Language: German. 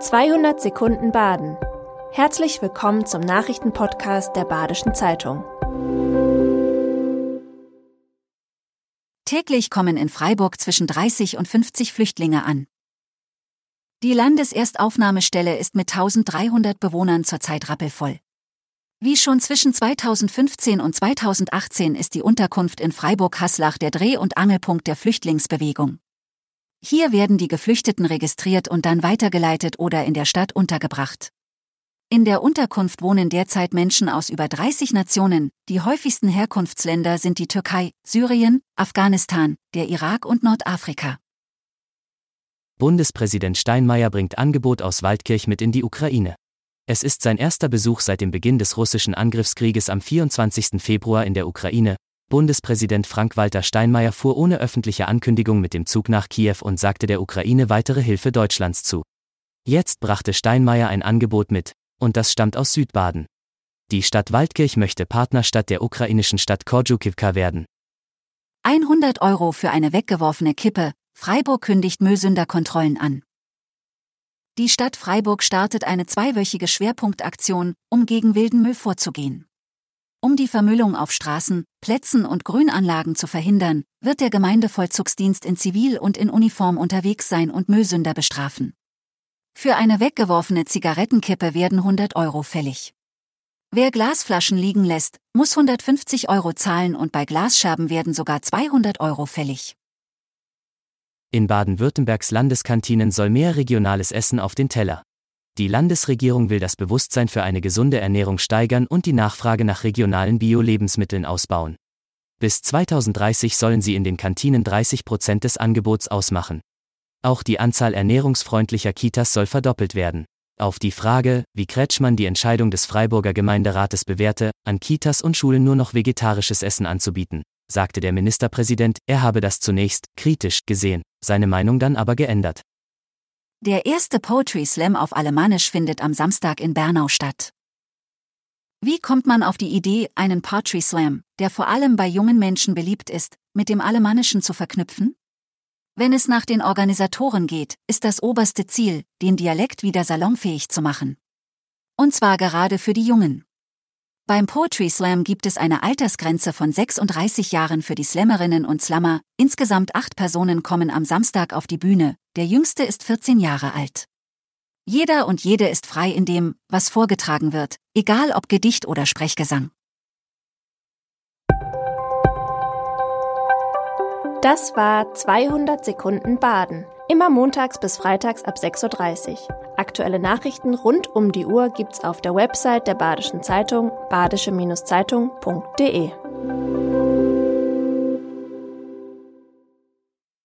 200 Sekunden Baden. Herzlich willkommen zum Nachrichtenpodcast der Badischen Zeitung. Täglich kommen in Freiburg zwischen 30 und 50 Flüchtlinge an. Die Landeserstaufnahmestelle ist mit 1300 Bewohnern zurzeit rappelvoll. Wie schon zwischen 2015 und 2018 ist die Unterkunft in Freiburg-Haslach der Dreh- und Angelpunkt der Flüchtlingsbewegung. Hier werden die Geflüchteten registriert und dann weitergeleitet oder in der Stadt untergebracht. In der Unterkunft wohnen derzeit Menschen aus über 30 Nationen, die häufigsten Herkunftsländer sind die Türkei, Syrien, Afghanistan, der Irak und Nordafrika. Bundespräsident Steinmeier bringt Angebot aus Waldkirch mit in die Ukraine. Es ist sein erster Besuch seit dem Beginn des russischen Angriffskrieges am 24. Februar in der Ukraine, Bundespräsident Frank-Walter Steinmeier fuhr ohne öffentliche Ankündigung mit dem Zug nach Kiew und sagte der Ukraine weitere Hilfe Deutschlands zu. Jetzt brachte Steinmeier ein Angebot mit, und das stammt aus Südbaden. Die Stadt Waldkirch möchte Partnerstadt der ukrainischen Stadt Korjukivka werden. 100 Euro für eine weggeworfene Kippe, Freiburg kündigt Müllsünderkontrollen an. Die Stadt Freiburg startet eine zweiwöchige Schwerpunktaktion, um gegen wilden Müll vorzugehen. Um die Vermüllung auf Straßen, Plätzen und Grünanlagen zu verhindern, wird der Gemeindevollzugsdienst in Zivil und in Uniform unterwegs sein und Müllsünder bestrafen. Für eine weggeworfene Zigarettenkippe werden 100 Euro fällig. Wer Glasflaschen liegen lässt, muss 150 Euro zahlen und bei Glasscherben werden sogar 200 Euro fällig. In Baden-Württembergs Landeskantinen soll mehr regionales Essen auf den Teller. Die Landesregierung will das Bewusstsein für eine gesunde Ernährung steigern und die Nachfrage nach regionalen Bio-Lebensmitteln ausbauen. Bis 2030 sollen sie in den Kantinen 30 Prozent des Angebots ausmachen. Auch die Anzahl ernährungsfreundlicher Kitas soll verdoppelt werden. Auf die Frage, wie Kretschmann die Entscheidung des Freiburger Gemeinderates bewährte, an Kitas und Schulen nur noch vegetarisches Essen anzubieten, sagte der Ministerpräsident, er habe das zunächst kritisch gesehen, seine Meinung dann aber geändert. Der erste Poetry Slam auf Alemannisch findet am Samstag in Bernau statt. Wie kommt man auf die Idee, einen Poetry Slam, der vor allem bei jungen Menschen beliebt ist, mit dem Alemannischen zu verknüpfen? Wenn es nach den Organisatoren geht, ist das oberste Ziel, den Dialekt wieder salonfähig zu machen. Und zwar gerade für die Jungen. Beim Poetry Slam gibt es eine Altersgrenze von 36 Jahren für die Slammerinnen und Slammer. Insgesamt acht Personen kommen am Samstag auf die Bühne. Der jüngste ist 14 Jahre alt. Jeder und jede ist frei in dem, was vorgetragen wird, egal ob Gedicht oder Sprechgesang. Das war 200 Sekunden Baden. Immer montags bis freitags ab 6.30 Uhr. Aktuelle Nachrichten rund um die Uhr gibt's auf der Website der Badischen Zeitung badische-zeitung.de.